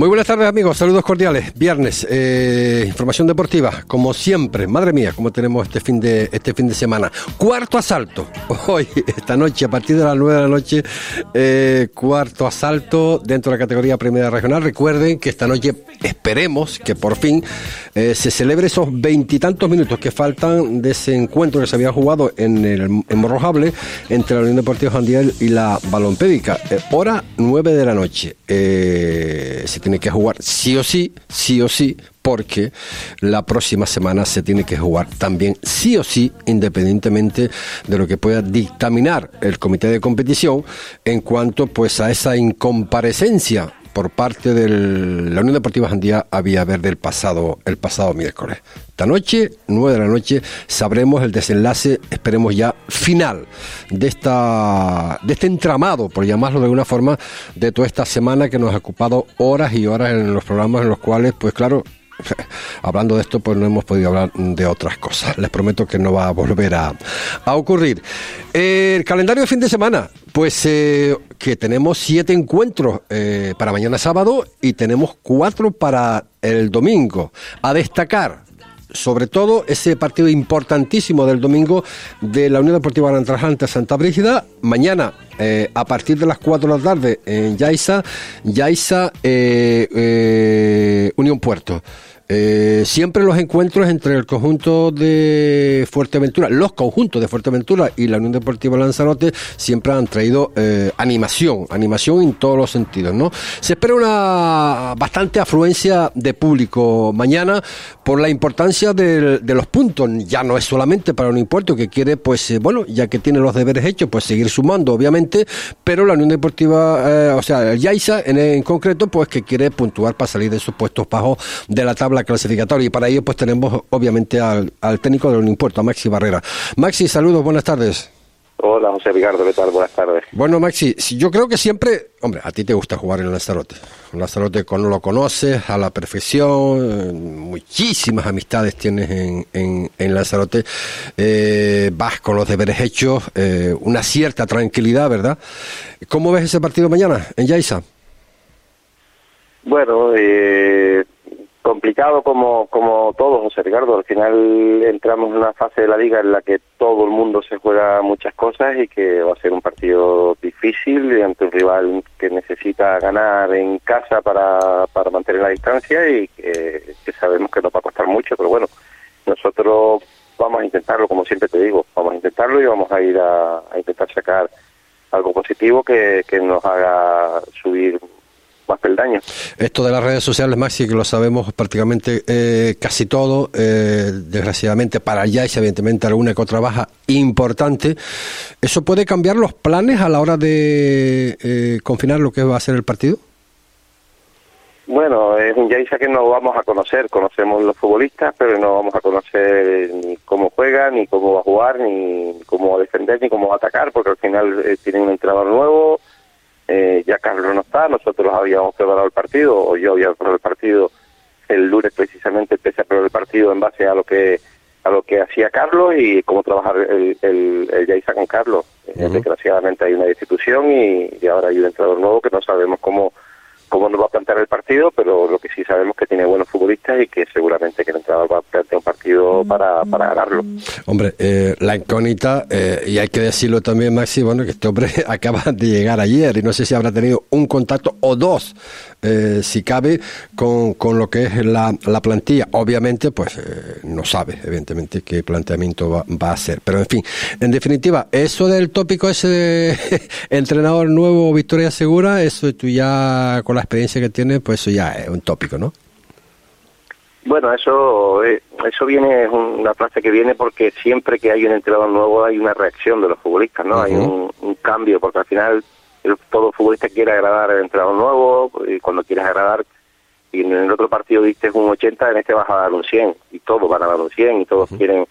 Muy buenas tardes amigos, saludos cordiales. Viernes, eh, información deportiva, como siempre. Madre mía, como tenemos este fin de este fin de semana. Cuarto asalto. Hoy, esta noche, a partir de las nueve de la noche, eh, cuarto asalto dentro de la categoría Primera Regional. Recuerden que esta noche esperemos que por fin eh, se celebre esos veintitantos minutos que faltan de ese encuentro que se había jugado en el en Morrojable entre la Unión Deportiva Jandiel y la Balompédica. hora nueve de la noche. se tiene que jugar sí o sí, sí o sí, porque la próxima semana se tiene que jugar también sí o sí, independientemente de lo que pueda dictaminar el comité de competición en cuanto pues a esa incomparecencia por parte de la Unión Deportiva Jandía había ver del pasado, el pasado miércoles. Esta noche, nueve de la noche, sabremos el desenlace, esperemos ya, final de esta de este entramado, por llamarlo de alguna forma, de toda esta semana que nos ha ocupado horas y horas en los programas en los cuales, pues claro, hablando de esto, pues no hemos podido hablar de otras cosas. Les prometo que no va a volver a, ocurrir. el calendario de fin de semana, pues eh, que tenemos siete encuentros eh, para mañana sábado y tenemos cuatro para el domingo. A destacar, sobre todo ese partido importantísimo del domingo de la Unión Deportiva Arantrajante Santa Brígida. Mañana, eh, a partir de las 4 de la tarde, en Yaiza, Yaiza Unión Puerto. Eh, siempre los encuentros entre el conjunto de Fuerteventura, los conjuntos de Fuerteventura y la Unión Deportiva Lanzarote siempre han traído eh, animación, animación en todos los sentidos, ¿no? Se espera una bastante afluencia de público mañana por la importancia de, los puntos. Ya no es solamente para un impuesto que quiere, pues, eh, bueno, ya que tiene los deberes hechos, pues seguir sumando, obviamente, pero la Unión Deportiva, o sea, el Yaiza en, concreto, pues que quiere puntuar para salir de esos puestos bajos de la tabla clasificatoria. Y para ello, pues tenemos obviamente al, técnico de un impuesto, Maxi Barrera. Maxi, saludos, buenas tardes. Hola, José Ricardo, ¿qué tal? Buenas tardes. Bueno, Maxi, yo creo que siempre, hombre, a ti te gusta jugar en Lanzarote. Lanzarote con, lo conoces a la perfección, muchísimas amistades tienes en, en, en Lanzarote, eh, vas con los deberes hechos, eh, una cierta tranquilidad, ¿verdad? ¿Cómo ves ese partido mañana en Yaiza? Bueno, eh, complicado como, como todo, José Ricardo. Al final entramos en una fase de la liga en la que todo el mundo se juega muchas cosas y que va a ser un partido difícil ante un rival que necesita ganar en casa para, para mantener la distancia y que, sabemos que nos va a costar mucho, pero bueno, nosotros vamos a intentarlo, como siempre te digo, vamos a intentarlo y vamos a ir a, a intentar sacar algo positivo que, que nos haga subir esto de las redes sociales, Maxi, que lo sabemos prácticamente eh, casi todo, eh, desgraciadamente para allá y evidentemente alguna que otra baja importante, ¿eso puede cambiar los planes a la hora de eh, confinar lo que va a ser el partido? Bueno, es un Yaisa que no vamos a conocer, conocemos los futbolistas, pero no vamos a conocer ni cómo juega, ni cómo va a jugar, ni cómo va a defender, ni cómo va a atacar, porque al final tienen un entrenador nuevo, eh, ya Carlos no está, nosotros habíamos preparado el partido, o yo había preparado el partido el lunes precisamente empecé a preparar el partido en base a lo que a lo que hacía Carlos y cómo trabajar el, el, el con Carlos. Eh, desgraciadamente hay una institución y, y ahora hay un entrenador nuevo que no sabemos cómo cómo nos va a plantear el partido, pero lo que sí sabemos que tiene buenos futbolistas y que seguramente que el entrenador va a plantear un partido para, para ganarlo. Hombre, eh, la incógnita, eh, y hay que decirlo también, Maxi, bueno, que este hombre acaba de llegar ayer y no sé si habrá tenido un contacto o dos, eh, si cabe, con, con, lo que es la, la plantilla. Obviamente, pues no sabe, evidentemente, qué planteamiento va, va, a hacer. Pero en fin, en definitiva, eso del tópico ese de entrenador nuevo, Victoria Segura, eso tú ya con la experiencia que tiene, pues eso ya es un tópico, ¿no? Bueno, eso eh, eso viene, es una frase que viene porque siempre que hay un entrenador nuevo hay una reacción de los futbolistas, ¿no? Hay un, cambio, porque al final todo futbolista quiere agradar al entrenador nuevo y cuando quieres agradar y en el otro partido diste un 80, en este vas a dar un 100 y todos van a dar un 100 y todos quieren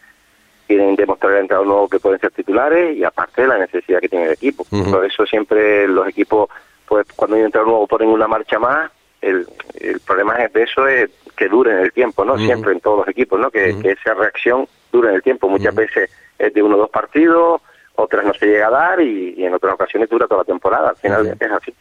quieren demostrar al entrenador nuevo que pueden ser titulares y aparte la necesidad que tiene el equipo. Por eso siempre los equipos pues cuando entrenador nuevo ponen una marcha más, el, el problema es de eso es que dure en el tiempo, ¿no? Siempre en todos los equipos, ¿no? Que, que, esa reacción dure en el tiempo. Muchas veces es de uno o dos partidos, otras no se llega a dar y, en otras ocasiones dura toda la temporada. Al final es así.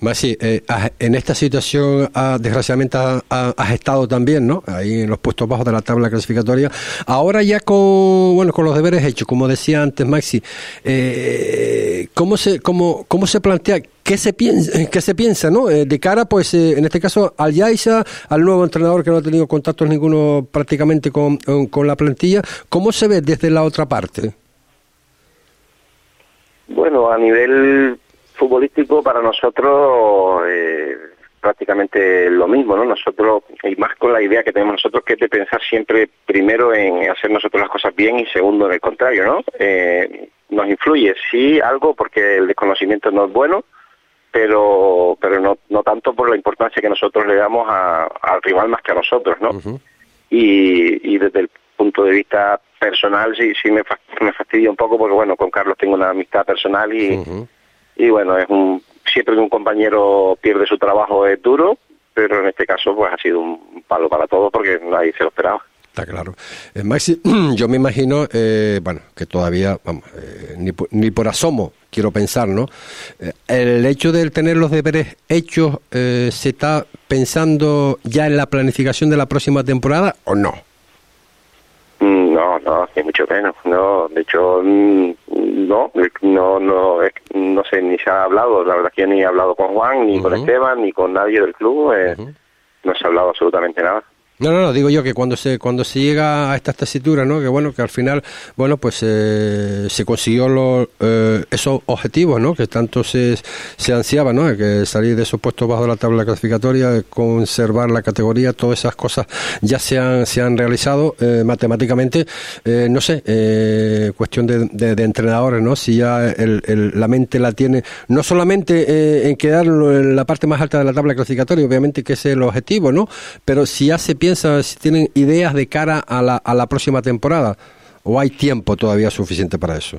Masi, eh, en esta situación, ah, desgraciadamente, has estado también, ¿no? Ahí en los puestos bajos de la tabla clasificatoria. Ahora ya con, bueno, con los deberes hechos, como decía antes Maxi, eh, ¿cómo, se, cómo, ¿cómo se plantea ¿Qué se piensa, qué se piensa no? Eh, de cara, pues, eh, en este caso, al Yaiza, al nuevo entrenador que no ha tenido contactos ninguno prácticamente con, con la plantilla, ¿cómo se ve desde la otra parte? Bueno, a nivel futbolístico para nosotros eh, prácticamente lo mismo, ¿no? Nosotros, y más con la idea que tenemos nosotros, que es de pensar siempre primero en hacer nosotros las cosas bien y segundo en el contrario, ¿no? Eh, nos influye, sí, algo porque el desconocimiento no es bueno, pero pero no, no tanto por la importancia que nosotros le damos al rival más que a nosotros, ¿no? y, y desde el punto de vista personal sí sí me, me fastidia un poco porque bueno con Carlos tengo una amistad personal y, y bueno es un siempre que un compañero pierde su trabajo es duro pero en este caso pues ha sido un palo para todos porque nadie se lo esperaba Está claro. Eh, Maxi, yo me imagino, eh, bueno, que todavía, vamos, eh, ni, por, ni por asomo quiero pensar, ¿no? Eh, el hecho de tener los deberes hechos, ¿se está pensando ya en la planificación de la próxima temporada o no? No, no, ni mucho menos. No, de hecho, mm, no, no, no, no sé, ni se ha hablado. La verdad que ni he hablado con Juan, ni con Esteban, ni con nadie del club. Eh, No se ha hablado absolutamente nada. No, no, no, digo yo que cuando se cuando se llega a esta tesitura, ¿no? Que bueno, que al final, bueno, pues eh, se consiguió los, eh, esos objetivos, ¿no? Que tanto se, se ansiaba, ¿no? Que salir de esos puestos bajo la tabla clasificatoria, conservar la categoría, todas esas cosas ya se han, se han realizado eh, matemáticamente, no sé, cuestión de, de, entrenadores, ¿no? Si ya el, la mente la tiene, no solamente en quedar en la parte más alta de la tabla clasificatoria, obviamente que es el objetivo, ¿no? Pero si ya se piensa, si tienen ideas de cara a la, a la próxima temporada? ¿O hay tiempo todavía suficiente para eso?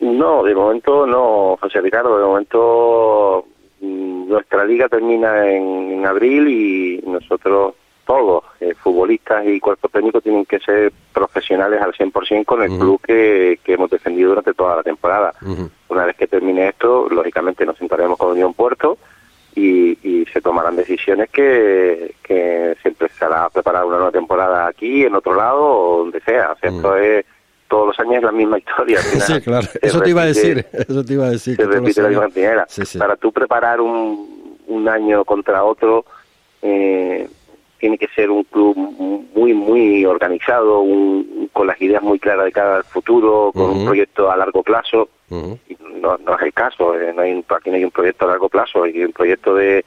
No, de momento no, José Ricardo. De momento mm, nuestra liga termina en, abril y nosotros todos, eh, futbolistas y cuerpo técnico, tienen que ser profesionales al 100% con el club que, que, hemos defendido durante toda la temporada. Una vez que termine esto, lógicamente nos sentaremos con Unión Puerto y, y se tomarán decisiones que, que se empezará a preparar una nueva temporada aquí, en otro lado o donde sea. O sea, esto mm. es todos los años la misma historia. sí, claro. Eso te iba a decir. Eso te iba a decir. Se repite la misma manera. Para tú preparar un, un año contra otro, eh, tiene que ser un club muy, muy organizado, un, con las ideas muy claras de cada futuro, con un proyecto a largo plazo. no, no, es el caso, eh, no hay, aquí no hay un proyecto a largo plazo, hay un proyecto de.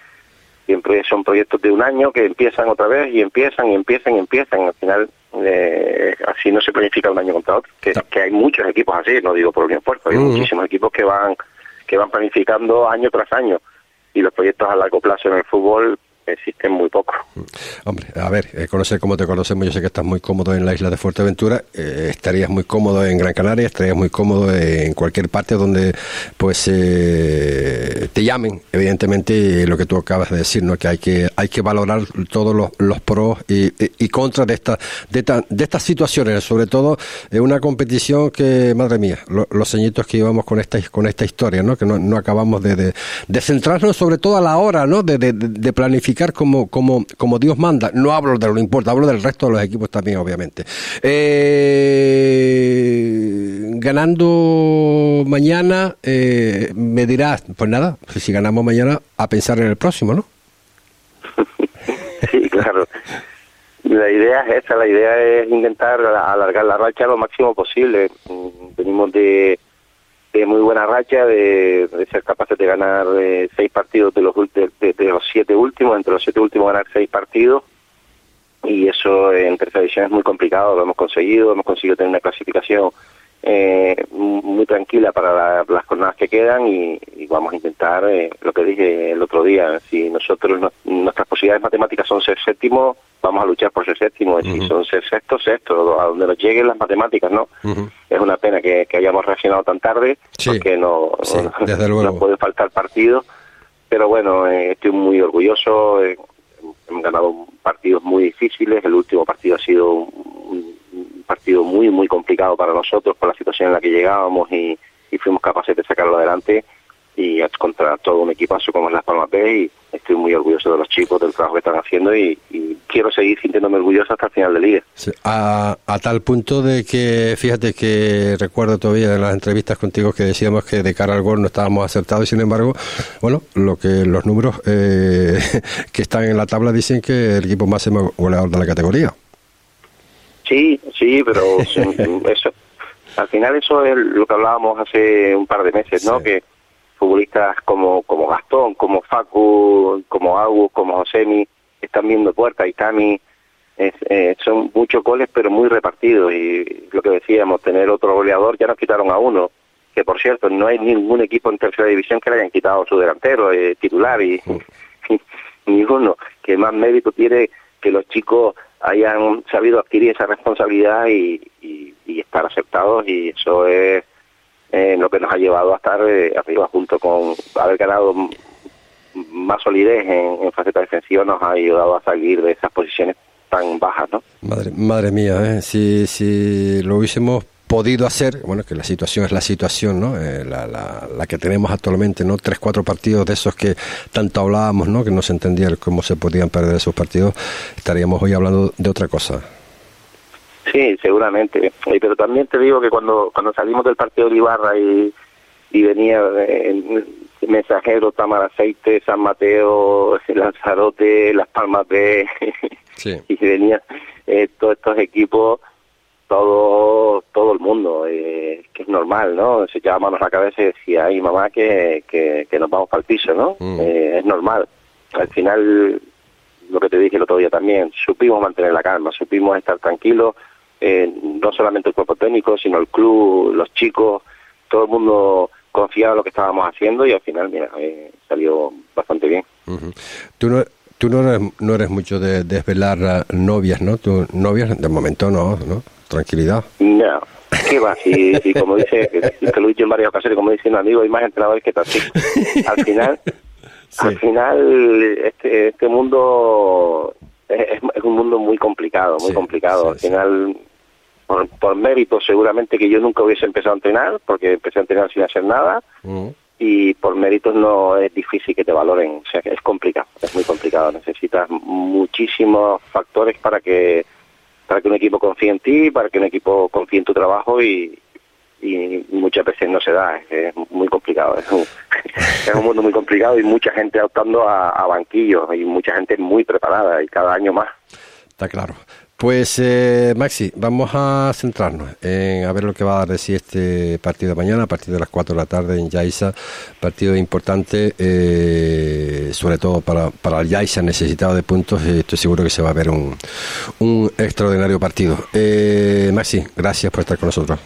Siempre son proyectos de un año que empiezan otra vez y empiezan y empiezan y empiezan. Al final, eh, así no se planifica un año contra otro. Que, que hay muchos equipos así, no digo por un esfuerzo, hay muchísimos equipos que van que van planificando año tras año y los proyectos a largo plazo en el fútbol existen muy poco. Hombre, a ver, eh, conocer como te conocemos, yo sé que estás muy cómodo en la isla de Fuerteventura, eh, estarías muy cómodo en Gran Canaria, estarías muy cómodo en cualquier parte donde pues eh, te llamen, evidentemente lo que tú acabas de decir, ¿no? que hay que hay que valorar todos los, los pros y, y, contras de esta, de, de estas situaciones, sobre todo en una competición que, madre mía, los señitos que íbamos con esta con esta historia, ¿no? que no, no acabamos de, de, de, centrarnos sobre todo a la hora ¿no? de, de planificar como, como, como Dios manda. No hablo de lo importa, hablo del resto de los equipos también, obviamente. Eh, ganando mañana, eh, me dirás, pues nada, si ganamos mañana, a pensar en el próximo, ¿no? sí, claro. La idea es esa, la idea es intentar alargar la racha lo máximo posible. Venimos de de muy buena racha de, ser capaces de ganar eh, seis partidos de los, de, los siete últimos, entre los siete últimos ganar seis partidos. Y eso en tercera división es muy complicado, lo hemos conseguido, hemos conseguido tener una clasificación eh, muy tranquila para las jornadas que quedan y, vamos a intentar eh, lo que dije el otro día, si nosotros nuestras posibilidades matemáticas son ser séptimo, vamos a luchar por ser séptimo, y si son ser sexto, sexto, a donde nos lleguen las matemáticas, ¿no? Es una pena que, hayamos reaccionado tan tarde, porque no, no, puede faltar partido, pero bueno, eh, estoy muy orgulloso, hemos ganado partidos muy difíciles, el último partido ha sido un, partido muy, muy complicado para nosotros por la situación en la que llegábamos y, y fuimos capaces de sacarlo adelante y contra todo un equipazo como es Las Palmas B y estoy muy orgulloso de los chicos, del trabajo que están haciendo y, quiero seguir sintiéndome orgulloso hasta el final del día. a, tal punto de que, fíjate que recuerdo todavía en las entrevistas contigo que decíamos que de cara al gol no estábamos acertados y sin embargo, bueno, lo que los números eh, que están en la tabla dicen que el equipo máximo goleador de la categoría. Sí, sí, pero eso, al final eso es lo que hablábamos hace un par de meses, ¿no? Que futbolistas como, como Gastón, como Facu, como Agus, como Josemi, están viendo puertas y Tami. Eh, son muchos goles, pero muy repartidos. Y lo que decíamos, tener otro goleador, ya nos quitaron a uno. Que por cierto, no hay ningún equipo en tercera división que le hayan quitado su delantero eh, titular y, ninguno. Que más mérito tiene que los chicos hayan sabido adquirir esa responsabilidad y estar aceptados. Y eso es eh, lo que nos ha llevado a estar eh, arriba junto con haber ganado más solidez en, en, faceta defensiva nos ha ayudado a salir de esas posiciones tan bajas, ¿no? Madre, mía, ¿eh? si, si lo hubiésemos podido hacer, bueno, que la situación es la situación, ¿no? Eh, la, la, la, que tenemos actualmente, ¿no? Tres, cuatro partidos de esos que tanto hablábamos, ¿no? Que no se entendía cómo se podían perder esos partidos, estaríamos hoy hablando de otra cosa. Sí, seguramente. Pero también te digo que cuando cuando salimos del partido de Ibarra y, y venía el Mensajero, Tamaraceite, San Mateo, Lanzarote, Las Palmas B, y venía eh, todos estos equipos, todo todo el mundo, eh, que es normal, ¿no? Se echaba manos a la cabeza y decía, ay mamá, que, que, nos vamos para el piso, ¿no? Mm. Eh, es normal. Al final, lo que te dije el otro día también, supimos mantener la calma, supimos estar tranquilos, eh, no solamente el cuerpo técnico, sino el club, los chicos, todo el mundo confiaba en lo que estábamos haciendo y al final, mira, eh, salió bastante bien. Tú no, tú no eres, no eres mucho de desvelar novias, ¿no? Tu novias, de momento no, ¿no? Tranquilidad. No, ¿qué va? Y, como dice, que lo he dicho en varias ocasiones, como dice un amigo, hay más entrenadores que así. Al final, al final, este, este mundo es, es, un mundo muy complicado, muy complicado. Al final, por, mérito seguramente que yo nunca hubiese empezado a entrenar, porque empecé a entrenar sin hacer nada, mm. Y por méritos no es difícil que te valoren, o sea es complicado, es muy complicado, necesitas muchísimos factores para que para que un equipo confíe en ti, para que un equipo confíe en tu trabajo y, y muchas veces no se da, es, muy complicado, es un, es un, mundo muy complicado y mucha gente optando a, a banquillos y mucha gente muy preparada y cada año más. Está claro. Pues eh, Maxi, vamos a centrarnos en a ver lo que va a decir este partido de mañana a partir de las 4 de la tarde en Yaiza, partido importante, eh, sobre todo para, para el Yaiza necesitado de puntos, estoy seguro que se va a ver un, un extraordinario partido. Eh, Maxi, gracias por estar con nosotros.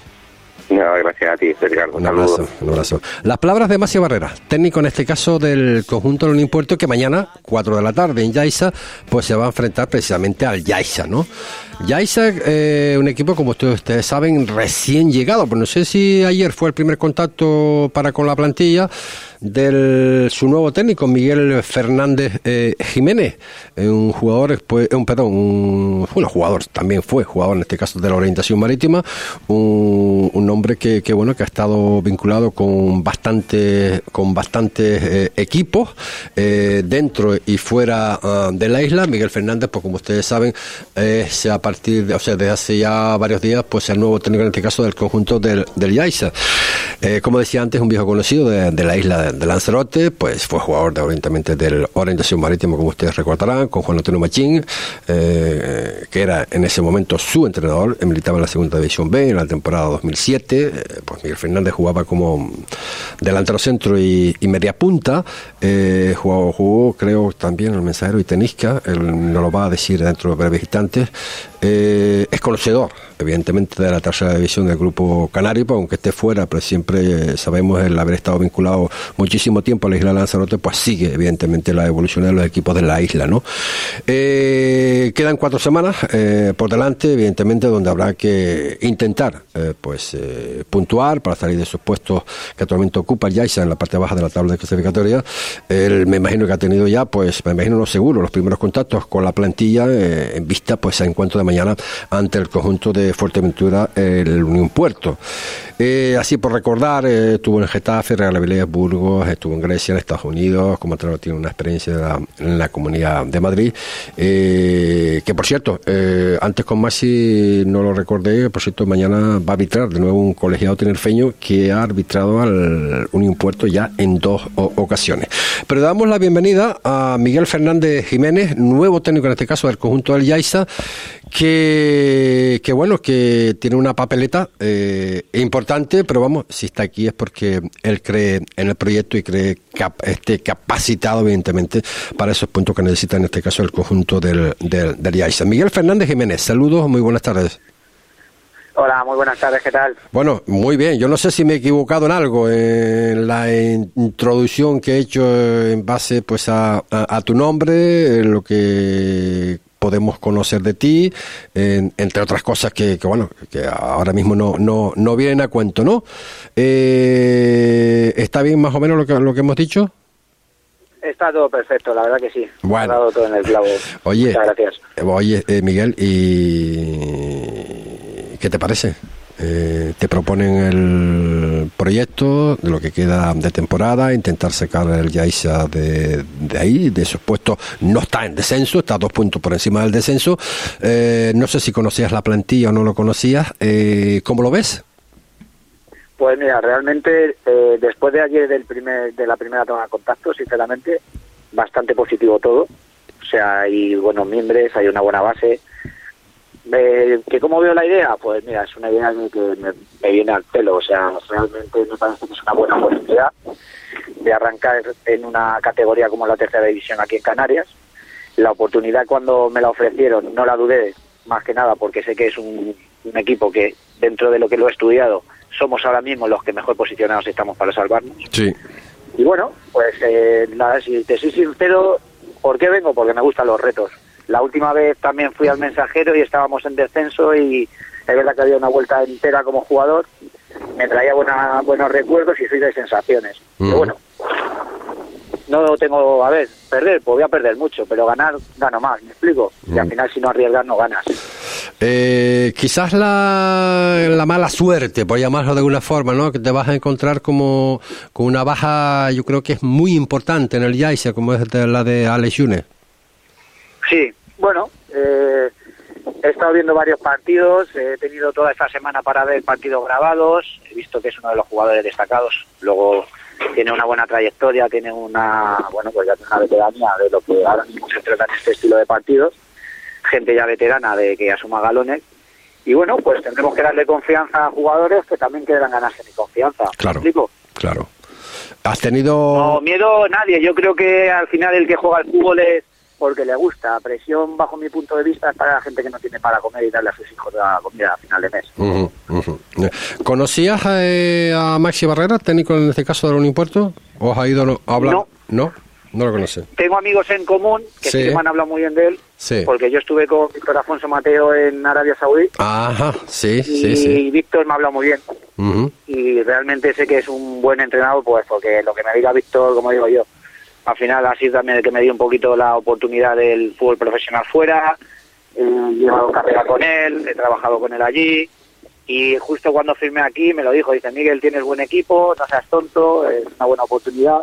A ti, Ricardo. Un abrazo, un abrazo. Las palabras de Macio Barrera, técnico en este caso del conjunto de un impuesto que mañana, 4 de la tarde en Yaiza, pues se va a enfrentar precisamente al Yaiza, ¿no? Yaiza, eh, un equipo, como ustedes, saben, recién llegado, pues no sé si ayer fue el primer contacto para con la plantilla de su nuevo técnico, Miguel Fernández eh, Jiménez, eh, un jugador, pues, un perdón, un jugador, también fue jugador en este caso de la orientación marítima, un, un hombre que, que, bueno, que ha estado vinculado con bastante, con bastantes equipos dentro y fuera ah, de la isla. Miguel Fernández, pues como ustedes saben, se ha partir de, o sea, desde hace ya varios días, pues el nuevo técnico en este caso del conjunto del, del Yaiza. Eh, como decía antes, un viejo conocido de, la isla de, Lanzarote, pues fue jugador de orientamente del Orientación Marítimo, como ustedes recordarán, con Juan Antonio Machín, eh, que era en ese momento su entrenador, militaba en la segunda división B en la temporada 2007, eh, pues Miguel Fernández jugaba como delantero centro y, media punta, jugó, jugó, creo, también el mensajero y tenisca, él nos lo va a decir dentro de breves instantes, eh, es conocedor, evidentemente, de la tercera división del grupo canario, pues, aunque esté fuera, pero siempre sabemos el haber estado vinculado muchísimo tiempo a la isla de Lanzarote, pues sigue, evidentemente, la evolución de los equipos de la isla, ¿no? Eh, quedan cuatro semanas eh, por delante, evidentemente, donde habrá que intentar, pues, puntuar para salir de esos puestos que actualmente ocupa el Yaisa en la parte baja de la tabla de clasificatoria. Él, me imagino que ha tenido ya, pues, me imagino, no seguro, los primeros contactos con la plantilla en vista, pues, a encuentro de mañana ante el conjunto de Fuerteventura, el Unión Puerto. Eh, así por recordar, eh, estuvo en Getafe, Real Avilés, Burgos, estuvo en Grecia, en Estados Unidos, como entrenador tiene una experiencia en la comunidad de Madrid, eh, que por cierto, antes con Masi no lo recordé, por cierto, mañana va a arbitrar de nuevo un colegiado tinerfeño que ha arbitrado al Unión Puerto ya en dos ocasiones. Pero damos la bienvenida a Miguel Fernández Jiménez, nuevo técnico en este caso del conjunto del Yaiza, que, que bueno, que tiene una papeleta eh, importante, pero vamos, si está aquí es porque él cree en el proyecto y cree cap, esté capacitado, evidentemente, para esos puntos que necesita en este caso el conjunto del, del, del Miguel Fernández Jiménez, saludos, muy buenas tardes. Hola, muy buenas tardes, ¿qué tal? Bueno, muy bien. Yo no sé si me he equivocado en algo en la introducción que he hecho en base pues a, a tu nombre, en lo que podemos conocer de ti, entre otras cosas que, bueno, que ahora mismo no, no, no vienen a cuento, ¿no? Eh, ¿Está bien más o menos lo que, lo que hemos dicho? Está todo perfecto, la verdad que sí. Bueno. Ha dado todo en el clavo. Oye, Muchas gracias. Oye, eh, Miguel, ¿y qué te parece? Eh, te proponen el proyecto de lo que queda de temporada, intentar sacar el Yaisa de, de ahí, de esos puestos. No está en descenso, está dos puntos por encima del descenso. Eh, no sé si conocías la plantilla o no lo conocías. Eh, ¿Cómo lo ves? Pues mira, realmente después de ayer del primer, de la primera toma de contacto, sinceramente, bastante positivo todo. O sea, hay buenos miembros, hay una buena base eh, ¿Que cómo veo la idea? Pues mira, es una idea que me, viene al pelo. O sea, realmente me parece que es una buena oportunidad de arrancar en una categoría como la tercera división aquí en Canarias. La oportunidad cuando me la ofrecieron no la dudé, más que nada porque sé que es un, equipo que dentro de lo que lo he estudiado somos ahora mismo los que mejor posicionados estamos para salvarnos. Sí. Y bueno, pues eh, nada, si te soy sincero, ¿por qué vengo? Porque me gustan los retos. La última vez también fui al mensajero y estábamos en descenso y es verdad que había una vuelta entera como jugador. Me traía buena, buenos recuerdos y soy de sensaciones. Pero bueno, no tengo, a ver, perder, pues voy a perder mucho, pero ganar gano más, ¿me explico? Y al final si no arriesgas no ganas. Eh, quizás la, la, mala suerte, por llamarlo de alguna forma, ¿no? Que te vas a encontrar como con una baja, yo creo que es muy importante en el Yaisa, como es la de Alex Yune. Sí, bueno, eh, he estado viendo varios partidos, he tenido toda esta semana para ver partidos grabados, he visto que es uno de los jugadores destacados, luego tiene una buena trayectoria, tiene una, bueno, pues ya tiene una veteranía de lo que ahora mismo se trata en este estilo de partidos, gente ya veterana de que asuma galones, y bueno, pues tendremos que darle confianza a jugadores que también quieran ganarse mi confianza. Claro, claro. ¿Has tenido...? No, miedo nadie, yo creo que al final el que juega al fútbol es porque le gusta. Presión, bajo mi punto de vista, es para la gente que no tiene para comer y darle a sus hijos la comida a final de mes. ¿Conocías eh, a Maxi Barrera, técnico en este caso del Unipuerto? ¿O has ido a hablar? No. ¿No? No lo conoce. Tengo amigos en común que sí, me han hablado muy bien de él. Sí. Porque yo estuve con Víctor Afonso Mateo en Arabia Saudí. Ajá, sí, sí, sí. Y Víctor me ha hablado muy bien. Y realmente sé que es un buen entrenador, pues porque lo que me diga Víctor, como digo yo, al final ha sido también el que me dio un poquito la oportunidad del fútbol profesional fuera, he llevado carrera con él, he trabajado con él allí y justo cuando firmé aquí me lo dijo, dice Miguel, tienes buen equipo, no seas tonto, es una buena oportunidad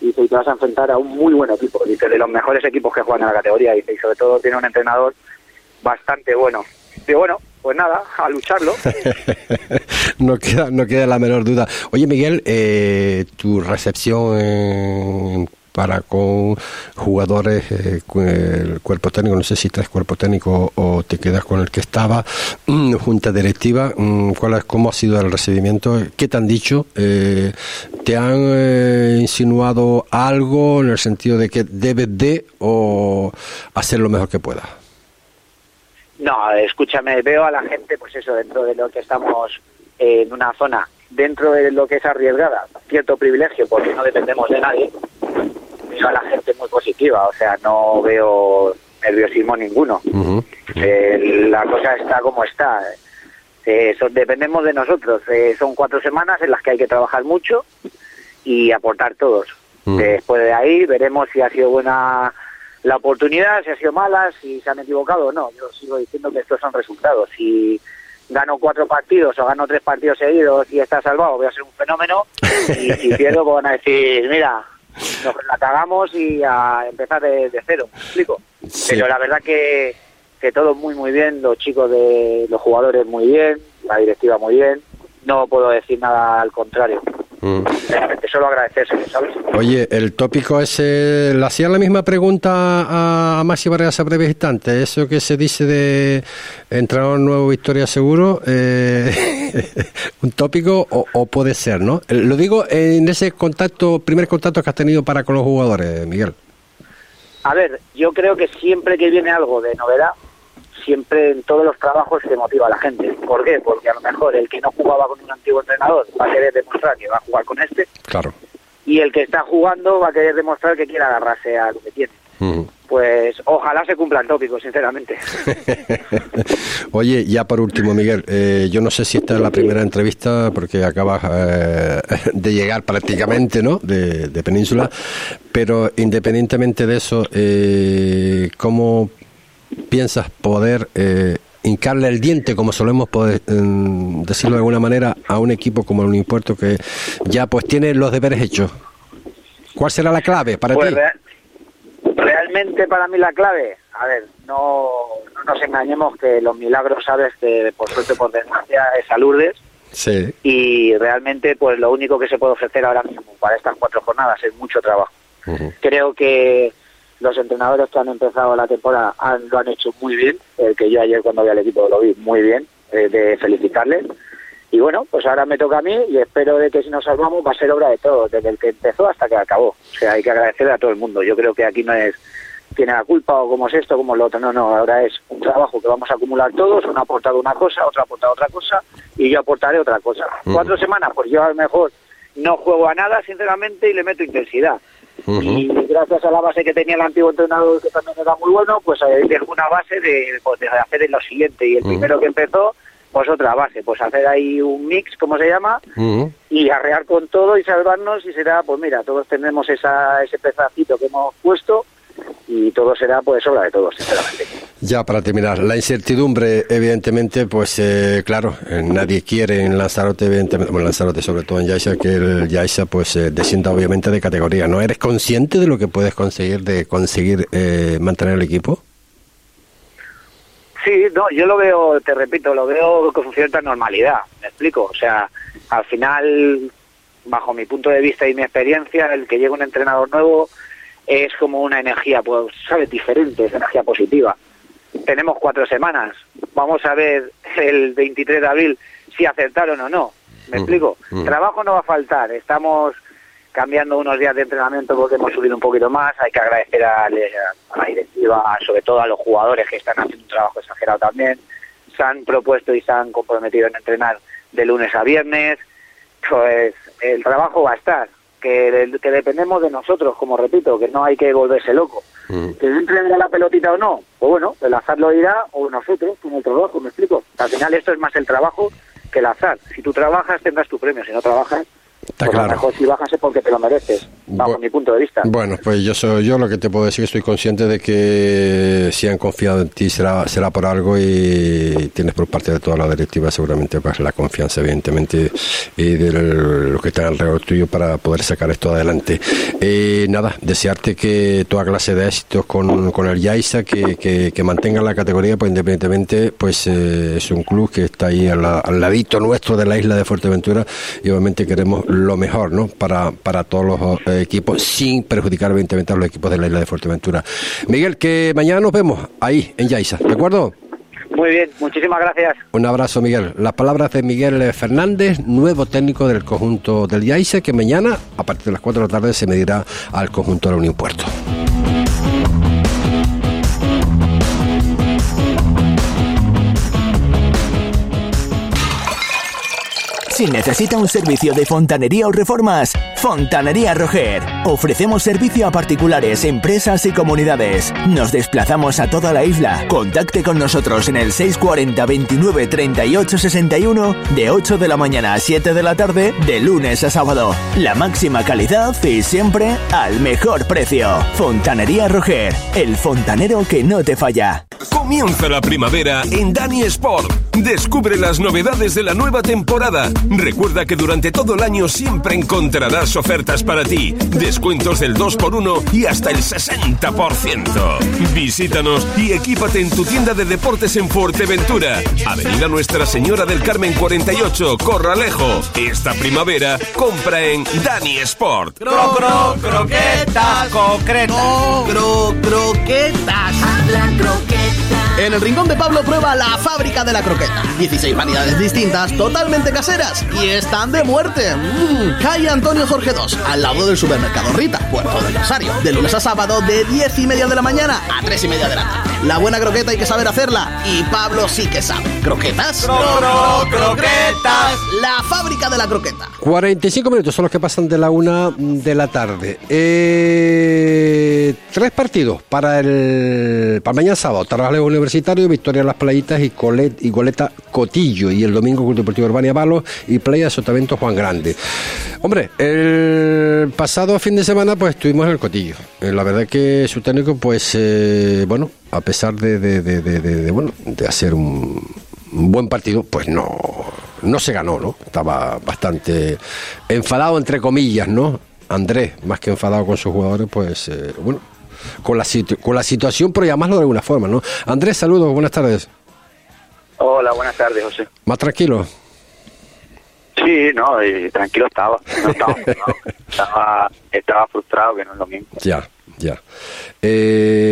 y te vas a enfrentar a un muy buen equipo, dice, de los mejores equipos que juegan en la categoría y sobre todo tiene un entrenador bastante bueno. Y bueno, pues nada, a lucharlo. no queda no queda la menor duda. Oye, Miguel, eh, tu recepción en para con jugadores, eh, el cuerpo técnico, no sé si traes cuerpo técnico o te quedas con el que estaba, mm, junta directiva, mm, ¿cuál es, ¿cómo ha sido el recibimiento? ¿Qué te han dicho? Eh, ¿Te han eh, insinuado algo en el sentido de que debes de o hacer lo mejor que puedas? No, escúchame, veo a la gente, pues eso, dentro de lo que estamos en una zona, dentro de lo que es arriesgada, cierto privilegio, porque no dependemos de nadie, veo a la gente muy positiva, o sea, no veo nerviosismo ninguno. Eh, la cosa está como está. Eh, dependemos de nosotros. Eh, son cuatro semanas en las que hay que trabajar mucho y aportar todos. Después de ahí veremos si ha sido buena la oportunidad, si ha sido mala, si se han equivocado o no. Yo sigo diciendo que estos son resultados. Si gano cuatro partidos o gano tres partidos seguidos y está salvado, voy a ser un fenómeno. Y si pierdo, pues van a decir, mira, nos la cagamos y a empezar de, cero. ¿Me explico? Pero la verdad que, que todo muy, muy bien. Los chicos de los jugadores muy bien, la directiva muy bien. No puedo decir nada al contrario. Mm. Solo agradecerse, ¿sabes? Oye, el tópico ese, le hacía la misma pregunta a, Maxi Vargas a breve instante, eso que se dice de entrenador nuevo Victoria Seguro, eh, un tópico o, puede ser, ¿no? Lo digo en ese contacto, primer contacto que has tenido para con los jugadores, Miguel. A ver, yo creo que siempre que viene algo de novedad, siempre en todos los trabajos se motiva a la gente. ¿Por qué? Porque a lo mejor el que no jugaba con un antiguo entrenador va a querer demostrar que va a jugar con este. Claro. Y el que está jugando va a querer demostrar que quiere agarrarse a lo que tiene. Pues ojalá se cumpla el tópico, sinceramente. Oye, ya por último, Miguel, eh, yo no sé si esta es la primera entrevista porque acabas eh, de llegar prácticamente, ¿no? De, de, Península, pero independientemente de eso, eh, ¿cómo piensas poder eh, hincarle el diente, como solemos poder, decirlo de alguna manera, a un equipo como el Unimpuerto que ya pues tiene los deberes hechos? ¿Cuál será la clave para pues ti? realmente para mí la clave, a ver, no, nos engañemos que los milagros, sabes, que por suerte, por desgracia, es a Lourdes. Sí. Y realmente, pues lo único que se puede ofrecer ahora mismo para estas cuatro jornadas es mucho trabajo. Creo que los entrenadores que han empezado la temporada lo han hecho muy bien, el que yo ayer cuando vi al equipo lo vi muy bien, eh, de felicitarles. Y bueno, pues ahora me toca a mí y espero de que si nos salvamos va a ser obra de todos, desde el que empezó hasta que acabó. O sea, hay que agradecerle a todo el mundo. Yo creo que aquí no es tiene la culpa o como es esto, como lo otro. No, no, ahora es un trabajo que vamos a acumular todos. Uno ha aportado una cosa, otro ha aportado otra cosa y yo aportaré otra cosa. Cuatro semanas, pues yo a lo mejor no juego a nada, sinceramente, y le meto intensidad. Y gracias a la base que tenía el antiguo entrenador, que también era muy bueno, pues eh, una base de, pues, de hacer lo siguiente. Y el primero que empezó, pues otra base, pues hacer ahí un mix, como se llama, y arrear con todo y salvarnos. Y será, pues mira, todos tenemos esa, ese pezacito que hemos puesto y todo será pues obra de todos, sinceramente. Ya para terminar, la incertidumbre, evidentemente, pues eh, claro, eh, nadie quiere en Lanzarote, evidentemente, bueno, Lanzarote sobre todo en Yaisa, que el Yaisa pues eh, descienda obviamente de categoría. ¿No eres consciente de lo que puedes conseguir, de conseguir mantener el equipo? Sí, no, yo lo veo, te repito, lo veo con cierta normalidad, me explico. O sea, al final, bajo mi punto de vista y mi experiencia, el que llegue un entrenador nuevo es como una energía, pues, ¿sabes? Diferente, es energía positiva. Tenemos cuatro semanas. Vamos a ver el 23 de abril si acertaron o no. ¿Me mm, explico? Mm. Trabajo no va a faltar. Estamos cambiando unos días de entrenamiento porque hemos subido un poquito más. Hay que agradecer a, la directiva, sobre todo a los jugadores que están haciendo un trabajo exagerado también. Se han propuesto y se han comprometido en entrenar de lunes a viernes. Pues el trabajo va a estar que, que dependemos de nosotros, como repito, que no hay que volverse loco. Mm. Que entre la pelotita o no, pues bueno, el azar lo irá o nosotros con el trabajo, me explico. Al final esto es más el trabajo que el azar. Si tú trabajas tendrás tu premio, si no trabajas Está pues claro. mejor si bajas es porque te lo mereces, bajo mi punto de vista. Bueno, pues yo soy yo lo que te puedo decir, estoy consciente de que si han confiado en ti será será por algo y tienes por parte de toda la directiva seguramente pues la confianza evidentemente y de los que están alrededor tuyo para poder sacar esto adelante. Eh, nada, desearte que toda clase de éxitos con, con el Yaisa, que, que, que mantengan la categoría, pues independientemente, pues eh, es un club que está ahí al, al ladito nuestro de la isla de Fuerteventura y obviamente queremos lo mejor ¿no? para, para todos los eh, equipos, sin perjudicar evidentemente a los equipos de la isla de Fuerteventura. Miguel, que mañana nos vemos ahí en Yaiza, ¿de acuerdo? Muy bien, muchísimas gracias. Un abrazo, Miguel. Las palabras de Miguel Fernández, nuevo técnico del conjunto del Yaiza, que mañana, a partir de las 4 de la tarde, se medirá al conjunto de la Unión Puerto. Si necesita un servicio de fontanería o reformas, Fontanería Roger. Ofrecemos servicio a particulares, empresas y comunidades. Nos desplazamos a toda la isla. Contacte con nosotros en el 640 29 38 61 de 8 de la mañana a 7 de la tarde, de lunes a sábado. La máxima calidad y siempre al mejor precio. Fontanería Roger, el fontanero que no te falla. Comienza la primavera en Dani Sport. Descubre las novedades de la nueva temporada. Recuerda que durante todo el año siempre encontrarás ofertas para ti, descuentos del 2x1 y hasta el 60%. Visítanos y equípate en tu tienda de deportes en Fuerteventura. Avenida Nuestra Señora del Carmen 48, Corralejo. Esta primavera compra en Dani Sport. Cro, cro, croquetas concretas. Cro, croquetas. Habla croquetas. En el Rincón de Pablo prueba la fábrica de la croqueta. 16 variedades distintas, totalmente caseras y están de muerte. Mmm, calle Antonio Jorge II, al lado del supermercado Rita, Puerto del Rosario. De lunes a sábado, de 10 y media de la mañana a 3 y media de la tarde. La buena croqueta hay que saber hacerla y Pablo sí que sabe. ¿Croquetas? Cro, cro, croquetas. La fábrica de la croqueta. 45 minutos son los que pasan de la una de la tarde. Eh, tres partidos para el para mañana sábado. Tarragalejo Universitario, Victoria Las Playitas y, Colet, y Goleta Cotillo. Y el domingo Club Deportivo Urbania Balos y Playa de Sotavento Juan Grande. Hombre, el pasado fin de semana pues estuvimos en el Cotillo. Eh, la verdad que su técnico pues eh, bueno, a pesar de, de, de, de, bueno, de hacer un, un buen partido, pues no, no se ganó, ¿no? Estaba bastante enfadado, entre comillas, ¿no? Andrés, más que enfadado con sus jugadores, pues, eh, bueno, con la, situ- con la situación, pero llamarlo de alguna forma, ¿no? Andrés, saludos, buenas tardes. Hola, buenas tardes, José. Más tranquilo. Sí, no, eh, tranquilo estaba. No estaba, enfadado. estaba, estaba frustrado, que no es lo mismo. Ya, ya.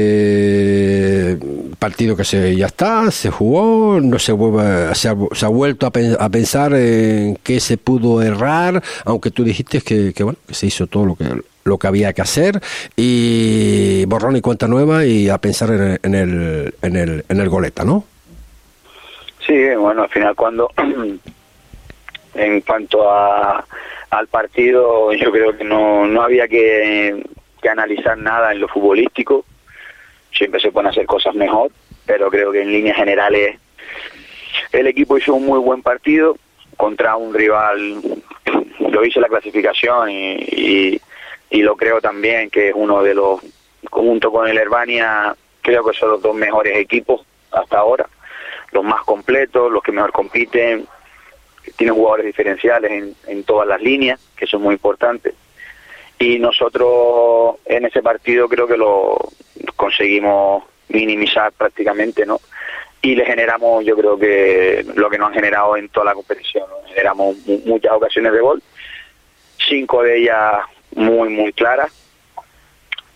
Eh, partido que se ya está, se jugó, no se vuelve, se ha, se ha vuelto a, pen- a pensar en qué se pudo errar, aunque tú dijiste que, que, bueno, que se hizo todo lo que lo que había que hacer y borrón y cuenta nueva y a pensar en en el, en el, en el goleta, ¿no? Sí, bueno, al final cuando en cuanto a al partido yo creo que no, no había que, que analizar nada en lo futbolístico, siempre se pueden hacer cosas mejor, pero creo que en líneas generales el equipo hizo un muy buen partido contra un rival, lo hice la clasificación y, y, y lo creo también que es uno de los, junto con el Herbania, creo que son los dos mejores equipos hasta ahora los más completos, los que mejor compiten, tienen jugadores diferenciales en, en todas las líneas, que es muy importante. Y nosotros en ese partido creo que lo conseguimos minimizar prácticamente, ¿no? Y le generamos, yo creo que lo que nos han generado en toda la competición, ¿no? generamos mu- muchas ocasiones de gol, cinco de ellas muy, muy claras,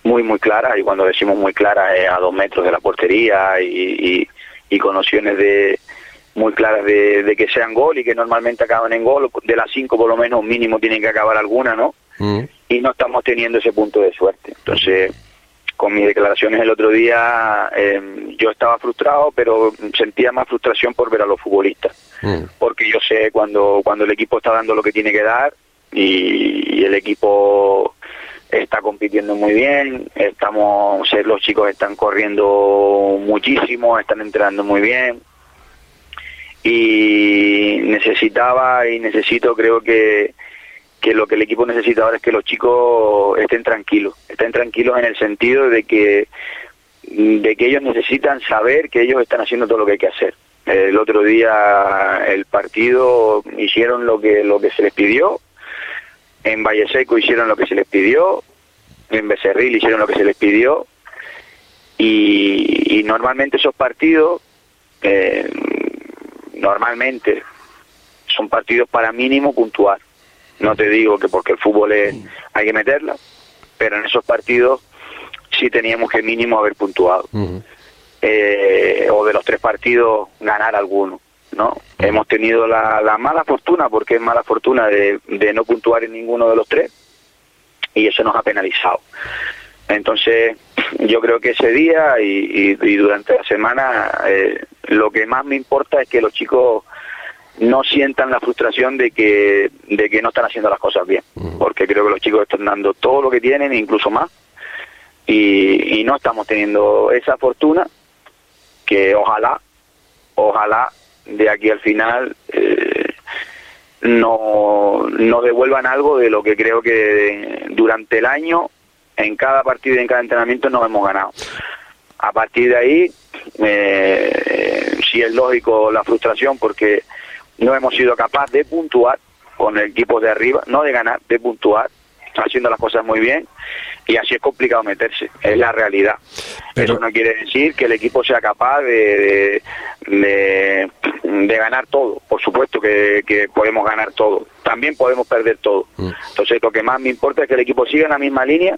muy, muy claras, y cuando decimos muy claras es a dos metros de la portería y, y, y con opciones de muy claras de, de que sean gol y que normalmente acaban en gol, de las cinco por lo menos mínimo tienen que acabar alguna, ¿no? Y no estamos teniendo ese punto de suerte. Entonces, con mis declaraciones el otro día, eh, yo estaba frustrado, pero sentía más frustración por ver a los futbolistas. Porque yo sé cuando cuando el equipo está dando lo que tiene que dar y, y el equipo está compitiendo muy bien, estamos los chicos están corriendo muchísimo, están entrenando muy bien y necesitaba y necesito creo que que lo que el equipo necesita ahora es que los chicos estén tranquilos, estén tranquilos en el sentido de que de que ellos necesitan saber que ellos están haciendo todo lo que hay que hacer. El otro día el partido hicieron lo que lo que se les pidió, en Valle Seco hicieron lo que se les pidió, en Becerril hicieron lo que se les pidió. Y, y normalmente esos partidos eh, normalmente son partidos para mínimo puntuar. No te digo que porque el fútbol es, hay que meterla, pero en esos partidos sí teníamos que mínimo haber puntuado. Eh, o de los tres partidos ganar alguno. ¿no? Hemos tenido la, la mala fortuna, porque es mala fortuna, de, de no puntuar en ninguno de los tres y eso nos ha penalizado. Entonces, yo creo que ese día y, y- y durante la semana eh, lo que más me importa es que los chicos no sientan la frustración de que, de que no están haciendo las cosas bien, porque creo que los chicos están dando todo lo que tienen, incluso más, y, y no estamos teniendo esa fortuna que ojalá, ojalá de aquí al final eh, no nos devuelvan algo de lo que creo que durante el año, en cada partido y en cada entrenamiento nos hemos ganado. A partir de ahí, eh, sí es lógico la frustración porque no hemos sido capaces de puntuar con el equipo de arriba, no de ganar, de puntuar, haciendo las cosas muy bien y así es complicado meterse, es la realidad. Pero Eso no quiere decir que el equipo sea capaz de, de, de, ganar todo, por supuesto que, que, podemos ganar todo, también podemos perder todo. Mm. Entonces lo que más me importa es que el equipo siga en la misma línea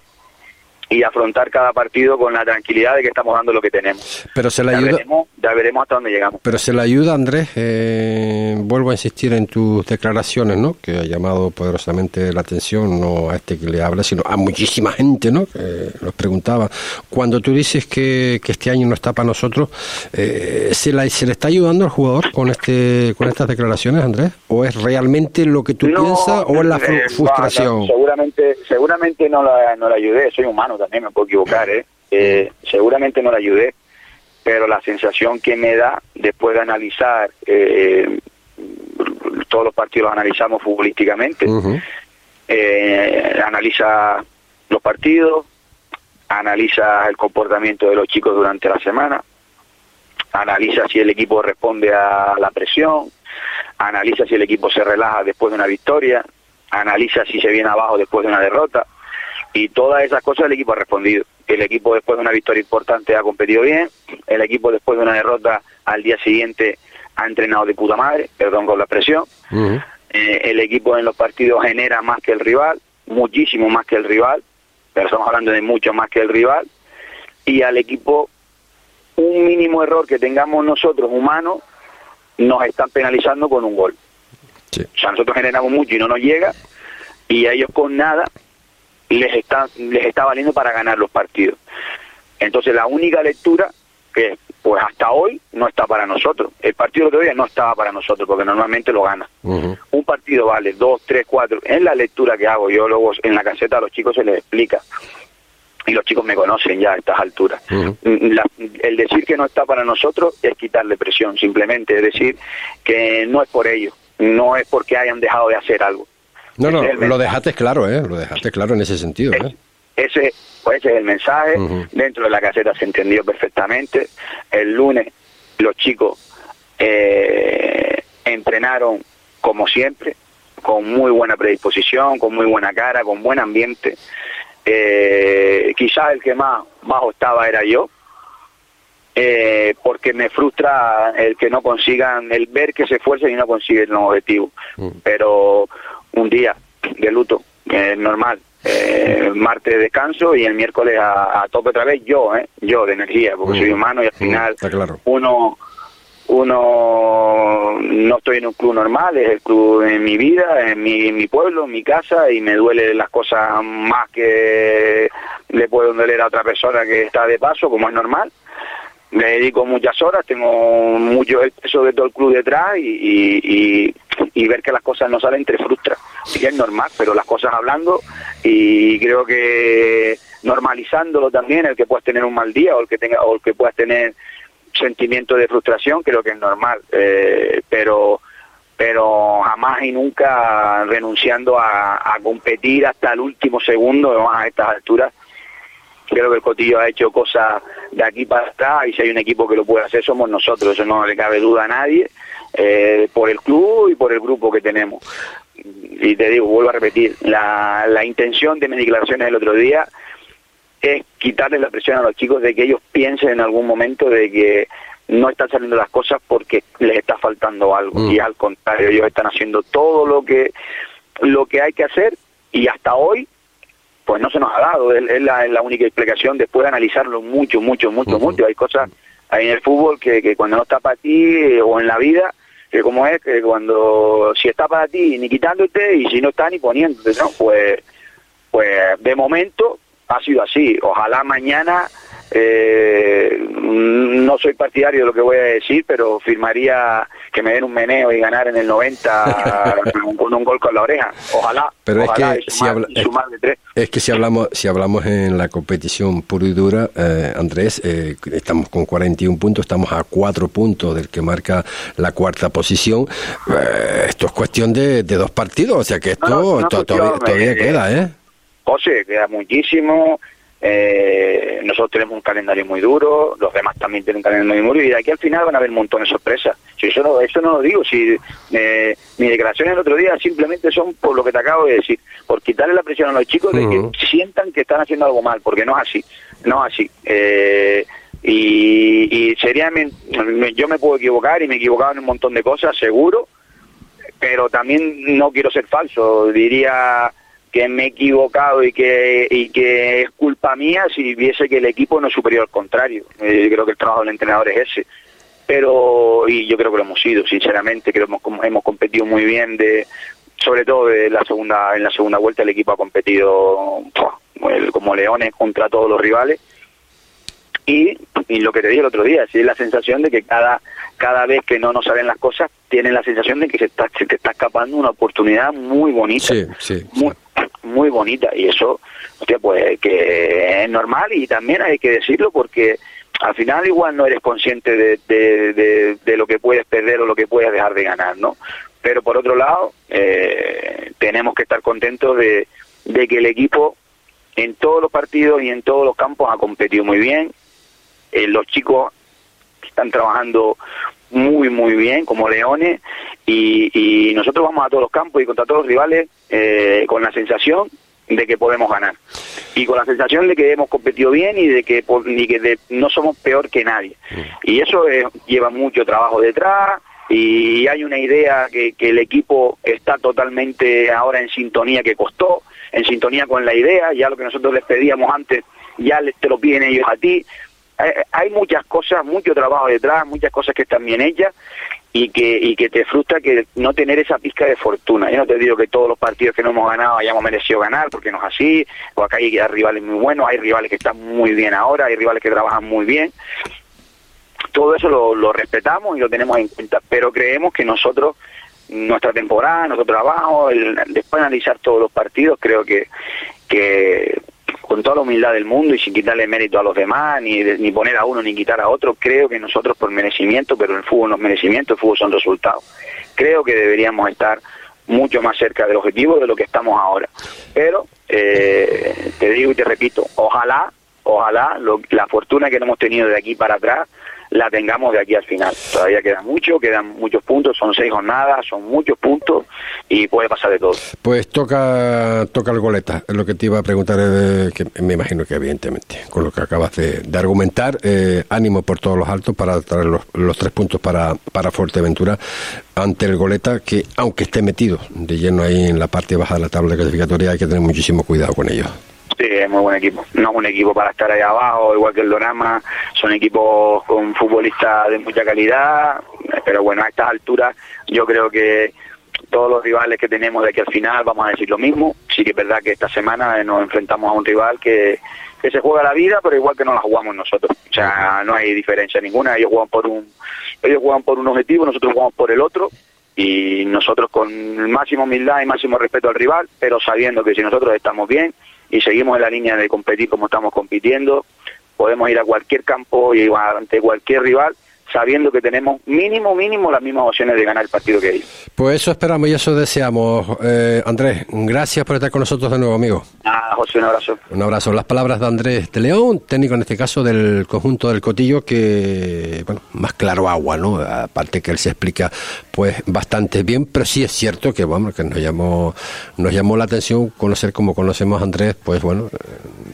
y afrontar cada partido con la tranquilidad de que estamos dando lo que tenemos. Pero se le ya ayuda. Veremos, ya veremos hasta dónde llegamos. Pero se le ayuda, Andrés. Eh, vuelvo a insistir en tus declaraciones, ¿no? Que ha llamado poderosamente la atención, no a este que le habla, sino a muchísima gente, ¿no? Que nos preguntaba. Cuando tú dices que, que este año no está para nosotros, eh, ¿se, la, ¿se le está ayudando al jugador con este con estas declaraciones, Andrés? ¿O es realmente lo que tú no, piensas o es la eh, frustración? no, seguramente, seguramente no la, no la ayudé. Soy humano también me puedo equivocar, ¿eh? eh seguramente no la ayudé, pero la sensación que me da después de analizar, eh, todos los partidos los analizamos futbolísticamente, uh -huh. eh, analiza los partidos, analiza el comportamiento de los chicos durante la semana, analiza si el equipo responde a la presión, analiza si el equipo se relaja después de una victoria, analiza si se viene abajo después de una derrota y todas esas cosas el equipo ha respondido. El equipo después de una victoria importante ha competido bien, el equipo después de una derrota al día siguiente ha entrenado de puta madre, perdón con la expresión, uh -huh. eh, el equipo en los partidos genera más que el rival, muchísimo más que el rival, pero estamos hablando de mucho más que el rival, y al equipo un mínimo error que tengamos nosotros humanos nos están penalizando con un gol. Sí. O sea, nosotros generamos mucho y no nos llega, y a ellos con nada les está, les está valiendo para ganar los partidos. Entonces la única lectura que pues hasta hoy no está para nosotros. El partido de hoy no estaba para nosotros porque normalmente lo gana. Uh -huh. Un partido vale dos, tres, cuatro. Es la lectura que hago yo luego en la caseta a los chicos se les explica. Y los chicos me conocen ya a estas alturas. Uh -huh. la, el decir que no está para nosotros es quitarle presión, simplemente. Es decir, que no es por ello, no es porque hayan dejado de hacer algo. No, no, lo dejaste claro, ¿eh? Lo dejaste claro en ese sentido, ¿eh? Ese, pues ese es el mensaje. Uh -huh. Dentro de la caseta se entendió perfectamente. El lunes los chicos eh, entrenaron como siempre, con muy buena predisposición, con muy buena cara, con buen ambiente. Eh, quizás el que más bajo estaba era yo, eh, porque me frustra el que no consigan, el ver que se esfuercen y no consiguen los objetivos. -huh. Pero un día de luto, es normal. Eh, martes descanso y el miércoles a, a, tope otra vez yo, eh, yo de energía, porque mm. soy humano y al final mm, claro. uno uno no estoy en un club normal, es el club en mi vida, en mi, en mi pueblo, en mi casa y me duele las cosas más que le puedo doler a otra persona que está de paso, como es normal me dedico muchas horas, tengo mucho el peso todo el club detrás y, y, ver que las cosas no salen te frustra. Y es normal, pero las cosas hablando y creo que normalizándolo también, el que puedas tener un mal día o el que tenga o el que puedas tener sentimiento de frustración, creo que es normal, eh, pero pero jamás y nunca renunciando a, a competir hasta el último segundo a estas alturas creo que el Cotillo ha hecho cosas de aquí para atrás y si hay un equipo que lo puede hacer somos nosotros, eso no le cabe duda a nadie, eh, por el club y por el grupo que tenemos. Y te digo, vuelvo a repetir, la, la intención de mis declaraciones del otro día es quitarle la presión a los chicos de que ellos piensen en algún momento de que no están saliendo las cosas porque les está faltando algo mm. y al contrario ellos están haciendo todo lo que lo que hay que hacer y hasta hoy pues no se nos ha dado, es, es, la, es la, única explicación después de analizarlo mucho, mucho, mucho, uh -huh. mucho. Hay cosas ahí en el fútbol que, que cuando no está para ti eh, o en la vida, que como es, que cuando si está para ti ni quitándote y si no está ni poniéndote, ¿no? Pues, pues de momento ha sido así. Ojalá mañana, eh, no soy partidario de lo que voy a decir, pero firmaría que me den un meneo y ganar en el 90 con un gol con la oreja. Ojalá. Pero ojalá, es que si, sumar- habla- sumar de tres. es que si hablamos si hablamos en la competición pura y dura, eh, Andrés, eh, estamos con 41 puntos, estamos a 4 puntos del que marca la cuarta posición. Eh, esto es cuestión de, de dos partidos, o sea que esto No, no, no, to- cuestión, todavía, todavía queda, ¿eh? José, queda muchísimo. eh, nosotros tenemos un calendario muy duro, los demás también tienen un calendario muy duro y de aquí al final van a haber un montón de sorpresas. Si eso no, eso no lo digo, si eh, mis declaraciones el otro día simplemente son por lo que te acabo de decir, por quitarle la presión a los chicos de que sientan que están haciendo algo mal, porque no es así, no es así. Eh, y, y sería, yo me puedo equivocar y me he equivocado en un montón de cosas, seguro, pero también no quiero ser falso, diría que me he equivocado y que y que es culpa mía si viese que el equipo no es superior al contrario. Eh, creo que el trabajo del entrenador es ese. Pero y yo creo que lo hemos sido, sinceramente, creo que hemos, hemos competido muy bien de sobre todo de la segunda en la segunda vuelta el equipo ha competido como leones contra todos los rivales y, y lo que te dije el otro día, sí, la sensación de que cada cada vez que no nos salen las cosas, tienen la sensación de que se, está, se te está escapando una oportunidad muy bonita, Sí, sí. muy, muy bonita, y eso, hostia, pues que es normal y también hay que decirlo porque al final igual no eres consciente de, de, de- de lo que puedes perder o lo que puedes dejar de ganar, ¿no? Pero por otro lado, eh, tenemos que estar contentos de, de que el equipo en todos los partidos y en todos los campos ha competido muy bien. Eh, los chicos están trabajando muy, muy bien como leones y, y nosotros vamos a todos los campos y contra todos los rivales eh, con la sensación de que podemos ganar y con la sensación de que hemos competido bien y de que, y que de- no somos peor que nadie. Y eso eh, lleva mucho trabajo detrás y hay una idea que, que el equipo está totalmente ahora en sintonía que costó, en sintonía con la idea, ya lo que nosotros les pedíamos antes, ya te lo piden ellos a ti. Eh, hay muchas cosas, mucho trabajo detrás, muchas cosas que están bien hechas y que y que te frustra que no tener esa pizca de fortuna. Yo no te digo que todos los partidos que no hemos ganado hayamos merecido ganar, porque no es así, o acá hay rivales muy buenos, hay rivales que están muy bien ahora, hay rivales que trabajan muy bien. Todo eso lo, lo respetamos y lo tenemos en cuenta, pero creemos que nosotros, nuestra temporada, nuestro trabajo, el- después de analizar todos los partidos, creo que, que con toda la humildad del mundo y sin quitarle mérito a los demás, ni, ni poner a uno ni quitar a otro, creo que nosotros por merecimiento, pero el fútbol no es merecimiento, el fútbol son resultados. Creo que deberíamos estar mucho más cerca del objetivo de lo que estamos ahora. Pero eh, te digo y te repito, ojalá, ojalá lo- la fortuna que no hemos tenido de aquí para atrás la tengamos de aquí al final. Todavía queda mucho, quedan muchos puntos, son seis jornadas, son muchos puntos y puede pasar de todo. Pues toca toca el goleta, es lo que te iba a preguntar, eh, que me imagino que evidentemente, con lo que acabas de, de argumentar, eh, ánimo por todos los altos para traer los, tres puntos para, para Fuerteventura ante el goleta, que aunque esté metido de lleno ahí en la parte baja de la tabla clasificatoria, hay que tener muchísimo cuidado con ellos. Sí, es muy buen equipo. No es un equipo para estar ahí abajo, igual que el Dorama. Son equipos con futbolistas de mucha calidad. Pero bueno, a estas alturas yo creo que todos los rivales que tenemos de aquí al final vamos a decir lo mismo. Sí que es verdad que esta semana eh, nos enfrentamos a un rival que, que se juega la vida, pero igual que no la jugamos nosotros. O sea, no hay diferencia ninguna. Ellos juegan por un, ellos juegan por un objetivo, nosotros jugamos por el otro y nosotros con máxima humildad y máximo respeto al rival, pero sabiendo que si nosotros estamos bien y seguimos en la línea de competir como estamos compitiendo, podemos ir a cualquier campo y ante cualquier rival sabiendo que tenemos mínimo, mínimo las mismas opciones de ganar el partido que ellos. Pues eso esperamos y eso deseamos. Eh, Andrés, gracias por estar con nosotros de nuevo, amigo. Nada, José, un abrazo. Un abrazo. Las palabras de Andrés de León, técnico en este caso del conjunto del Cotillo, que, bueno, más claro agua, ¿no? Aparte que él se explica, pues, bastante bien, pero sí es cierto que, vamos, que nos llamó, nos llamó la atención conocer como conocemos a Andrés, pues, bueno,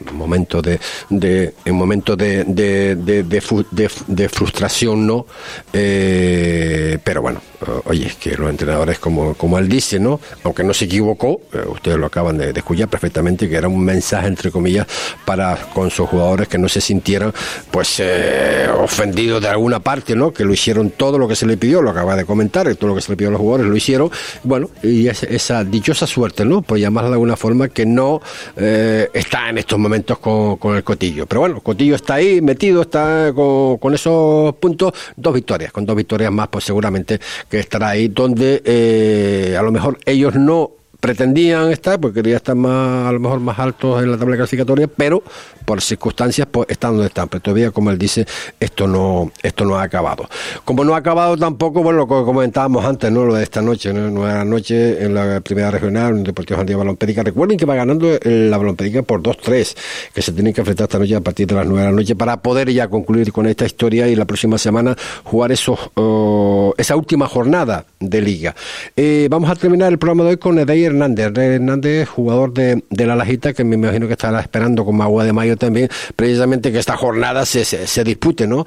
en momento de, de en momento de, de, de, frustración, ¿no? Eh, pero bueno, oye, que los entrenadores, como, como él dice, ¿no? Aunque no se equivocó, eh, ustedes lo acaban de, escuchar perfectamente, que era un mensaje, entre comillas, para con sus jugadores que no se sintieran, pues, eh, ofendidos de alguna parte, ¿no? Que lo hicieron todo lo que se le pidió, lo acaba de comentar, todo lo que se le pidió a los jugadores lo hicieron. Bueno, y es- esa dichosa suerte, ¿no? Por llamarla de alguna forma, que no está en estos momentos con, con el Cotillo. Pero bueno, Cotillo está ahí, metido, está con, esos puntos, dos victorias, con dos victorias más, pues seguramente que estará ahí donde eh, a lo mejor ellos no pretendían estar, porque querían estar más, a lo mejor más altos en la tabla clasificatoria, pero por circunstancias pues están donde están. Pero todavía, como él dice, esto no, esto no ha acabado. Como no ha acabado tampoco, bueno, lo que comentábamos antes, ¿no? Lo de esta noche, ¿no? Nueva noche en la primera regional, en Deportivo Santiago Balompédica. Recuerden que va ganando la Balompédica por 2-3, que se tienen que enfrentar esta noche a partir de las 9 de la noche para poder ya concluir con esta historia y la próxima semana jugar esos, oh, esa última jornada de liga. Eh, vamos a terminar el programa de hoy con Edey Hernández. Hernández, jugador de, de la Lajita, que me imagino que estará esperando como agua de mayo también, precisamente que esta jornada se, se, se dispute, ¿no?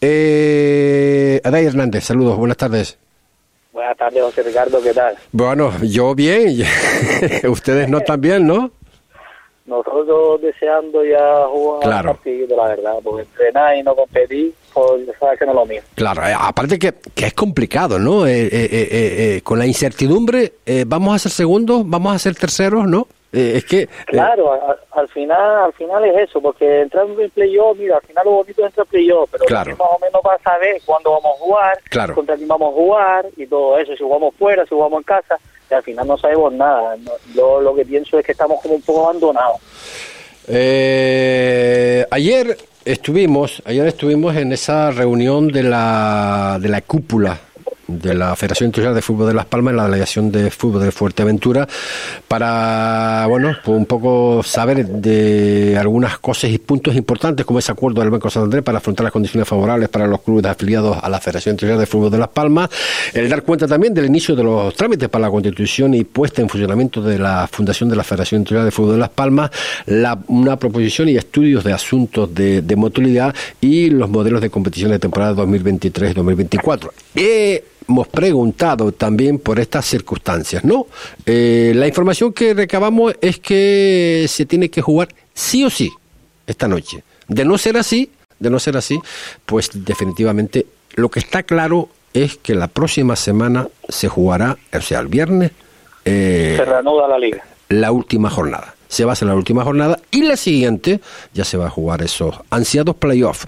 Eh, Hernández, saludos, buenas tardes. Buenas tardes, José Ricardo, ¿qué tal? Bueno, yo bien, ustedes no tan bien, ¿no? Nosotros deseando ya jugar Claro. un partido, la verdad, porque entrenar y no competir, pues sabes que no es lo mío. Claro, eh, aparte que, que es complicado, ¿no? Eh, eh, con la incertidumbre, eh, vamos a ser segundos, vamos a ser terceros, ¿no? Es que... Claro, al final al final es eso, porque entrar en playoff, mira, al final lo bonito es entrar en playoff, pero Claro. más o menos vas a saber cuándo vamos a jugar, Claro. contra quién vamos a jugar y todo eso, si jugamos fuera, si jugamos en casa, y al final no sabemos nada. Yo lo que pienso es que estamos como un poco abandonados. Eh, ayer estuvimos, ayer estuvimos en esa reunión de la, de la cúpula de la Federación Internacional de Fútbol de Las Palmas en la delegación de fútbol de Fuerteventura para, bueno, pues un poco saber de algunas cosas y puntos importantes como ese acuerdo del Banco Santander para afrontar las condiciones favorables para los clubes afiliados a la Federación Internacional de Fútbol de Las Palmas, el dar cuenta también del inicio de los trámites para la constitución y puesta en funcionamiento de la Fundación de la Federación Internacional de Fútbol de Las Palmas, la- una proposición y estudios de asuntos de, de motilidad y los modelos de competición de temporada 2023-2024. Hemos preguntado también por estas circunstancias, ¿no? Eh, la información que recabamos es que se tiene que jugar sí o sí esta noche. De no ser así, de no ser así, pues definitivamente lo que está claro es que la próxima semana se jugará, o sea, el viernes, eh, Se reanuda la liga. la última jornada. Se va a hacer la última jornada y la siguiente ya se va a jugar esos ansiados playoffs.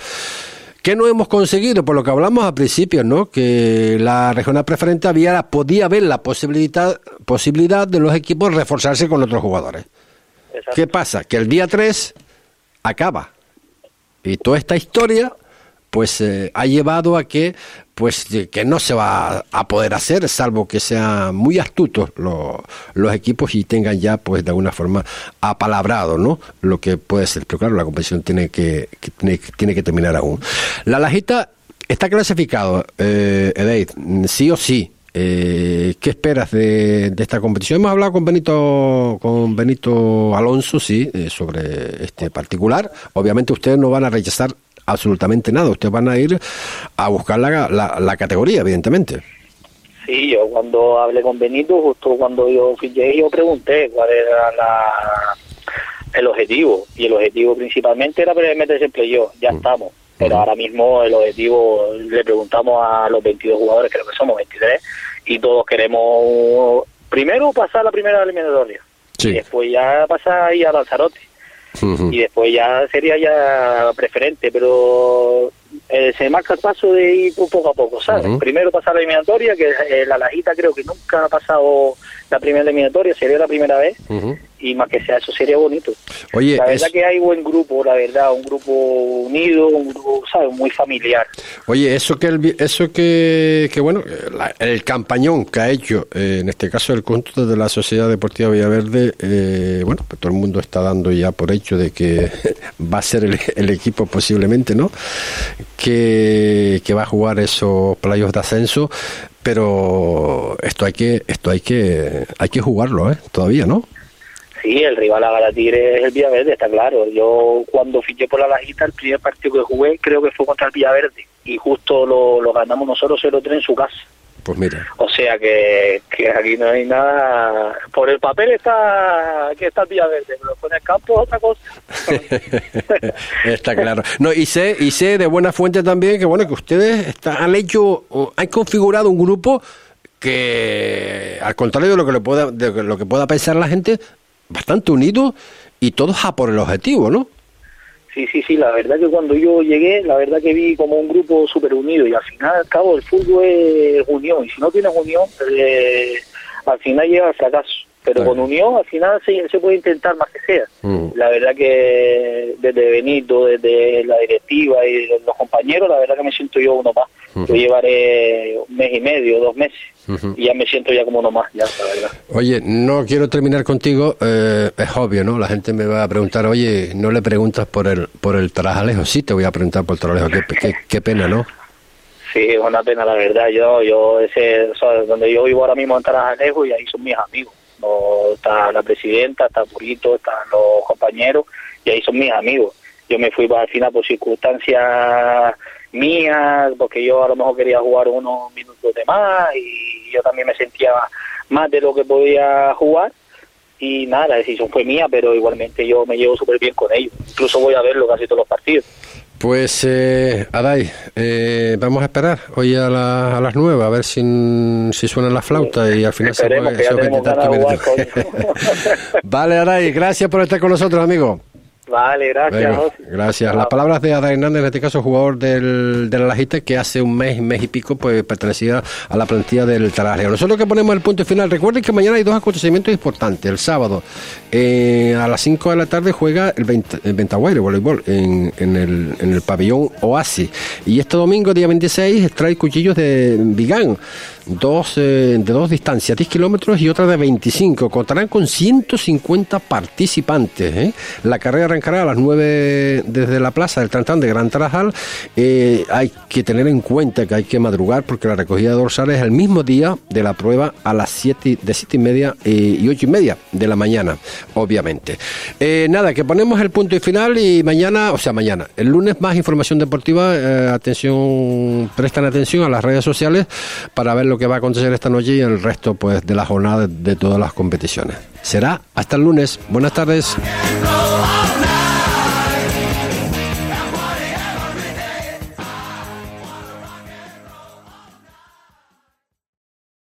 ¿Qué no hemos conseguido? Por lo que hablamos al principio, ¿no? Que la regional preferente había, podía haber la posibilidad, posibilidad de los equipos reforzarse con otros jugadores. Exacto. ¿Qué pasa? Que el día 3 acaba. Y toda esta historia, pues, eh, ha llevado a que, pues, que no se va a poder hacer, salvo que sean muy astutos los, equipos y tengan ya, pues, de alguna forma apalabrado, ¿no? Lo que puede ser. Pero claro, la competición tiene que, tiene, tiene que terminar aún. La Lajita está clasificado, eh, Edeid, sí o sí. Eh, ¿Qué esperas de, de esta competición? Hemos hablado con Benito, con Benito Alonso, sí, eh, sobre este particular. Obviamente ustedes no van a rechazar absolutamente nada. Ustedes van a ir a buscar la, la, la categoría, evidentemente. Sí, yo cuando hablé con Benito, justo cuando yo fiché, yo pregunté cuál era la, el objetivo. Y el objetivo principalmente era meterse en playoff, ya estamos. Pero ahora mismo el objetivo, le preguntamos a los 22 jugadores, creo que somos 23, y todos queremos primero pasar la primera eliminatoria. Sí. Y después ya pasar ahí a Lanzarote. Y después ya sería ya preferente, pero eh, se marca el paso de ir poco a poco, ¿sabes? Primero pasar la eliminatoria, que eh, la Lajita creo que nunca ha pasado la primera eliminatoria, sería la primera vez. Y más que sea eso sería bonito. Oye, la verdad es- que hay buen grupo, la verdad, un grupo unido, un grupo, ¿sabes? Muy familiar. Oye, eso que el, eso que, que bueno, la- el campañón que ha hecho, eh, en este caso el conjunto de la Sociedad Deportiva Villaverde, eh, bueno, pues todo el mundo está dando ya por hecho de que va a ser el, el equipo posiblemente, ¿no? Que, que va a jugar esos playos de ascenso, pero esto hay que, esto hay que, hay que jugarlo, ¿eh? Todavía, ¿no? Sí, el rival a Galatigre es el Villaverde, está claro. Yo cuando fiché por la Lajita, el primer partido que jugué creo que fue contra el Villaverde, y justo lo, lo ganamos nosotros 0-3 en su casa. Pues mira. O sea que, que aquí no hay nada. Por el papel está que está el Villaverde, pero con el campo es otra cosa. Está claro. No, y sé, y sé de buena fuente también que bueno que ustedes está- han hecho, han configurado un grupo que, al contrario de lo que le pueda, de lo que pueda pensar la gente, bastante unido y todos a por el objetivo, ¿no? Sí, sí, sí, la verdad que cuando yo llegué, la verdad que vi como un grupo súper unido y al final, al cabo, el fútbol es unión y si no tienes unión, eh, al final llega al fracaso. Pero Claro. con unión, al final se, se puede intentar más que sea. Mm. La verdad que desde Benito, desde la directiva y los compañeros, la verdad que me siento yo uno más. Yo llevaré un mes y medio, dos meses, y ya me siento ya como uno más, ya, la verdad. Oye, no quiero terminar contigo, eh, es obvio, ¿no? La gente me va a preguntar, oye, no le preguntas por el por el Tarajalejo. Sí, te voy a preguntar por el Tarajalejo, qué, qué, qué pena, ¿no? Sí, es una pena, la verdad. Yo, yo ese, o sea, donde yo vivo ahora mismo en Tarajalejo y ahí son mis amigos. No, está la presidenta, está Purito, están los compañeros y ahí son mis amigos. Yo me fui al final por circunstancias mías, porque yo a lo mejor quería jugar unos minutos de más y yo también me sentía más de lo que podía jugar. Y nada, la decisión fue mía, pero igualmente yo me llevo súper bien con ellos. Incluso voy a verlo casi todos los partidos. Pues, eh, Adai, eh, vamos a esperar. Hoy a, la- a las nueve a ver si, si suena la flauta y al final se puede, se puede jugar, Vale, Adai, gracias por estar con nosotros, amigo. Vale, gracias. Venga, José. gracias. Las palabras de Ada Hernández, en este caso jugador del, del Alajite, que hace un mes, mes y pico, pues pertenecía a la plantilla del Tarajalejo. Nosotros que ponemos el punto final, recuerden que mañana hay dos acontecimientos importantes. El sábado, eh, a las 5 de la tarde, juega el, Vent- el Ventaguaire voleibol en, en el, en el pabellón Oasis. Y este domingo, día 26, trae cuchillos de Vigán. Dos, eh, de dos distancias, 10 kilómetros y otra de 25. Contarán con 150 participantes. ¿eh? La carrera arrancará a las 9 desde la plaza del Trantán de Gran Tarajal. Eh, hay que tener en cuenta que hay que madrugar porque la recogida de dorsales es el mismo día de la prueba a las 7 de 7 y media y 8 y media de la mañana, obviamente. Nada, que ponemos el punto y final y mañana, o sea, mañana, el lunes más información deportiva. atención, prestan atención a las redes sociales para ver lo que va a acontecer esta noche y el resto pues de la jornada de, todas las competiciones. Será hasta el lunes. Buenas tardes.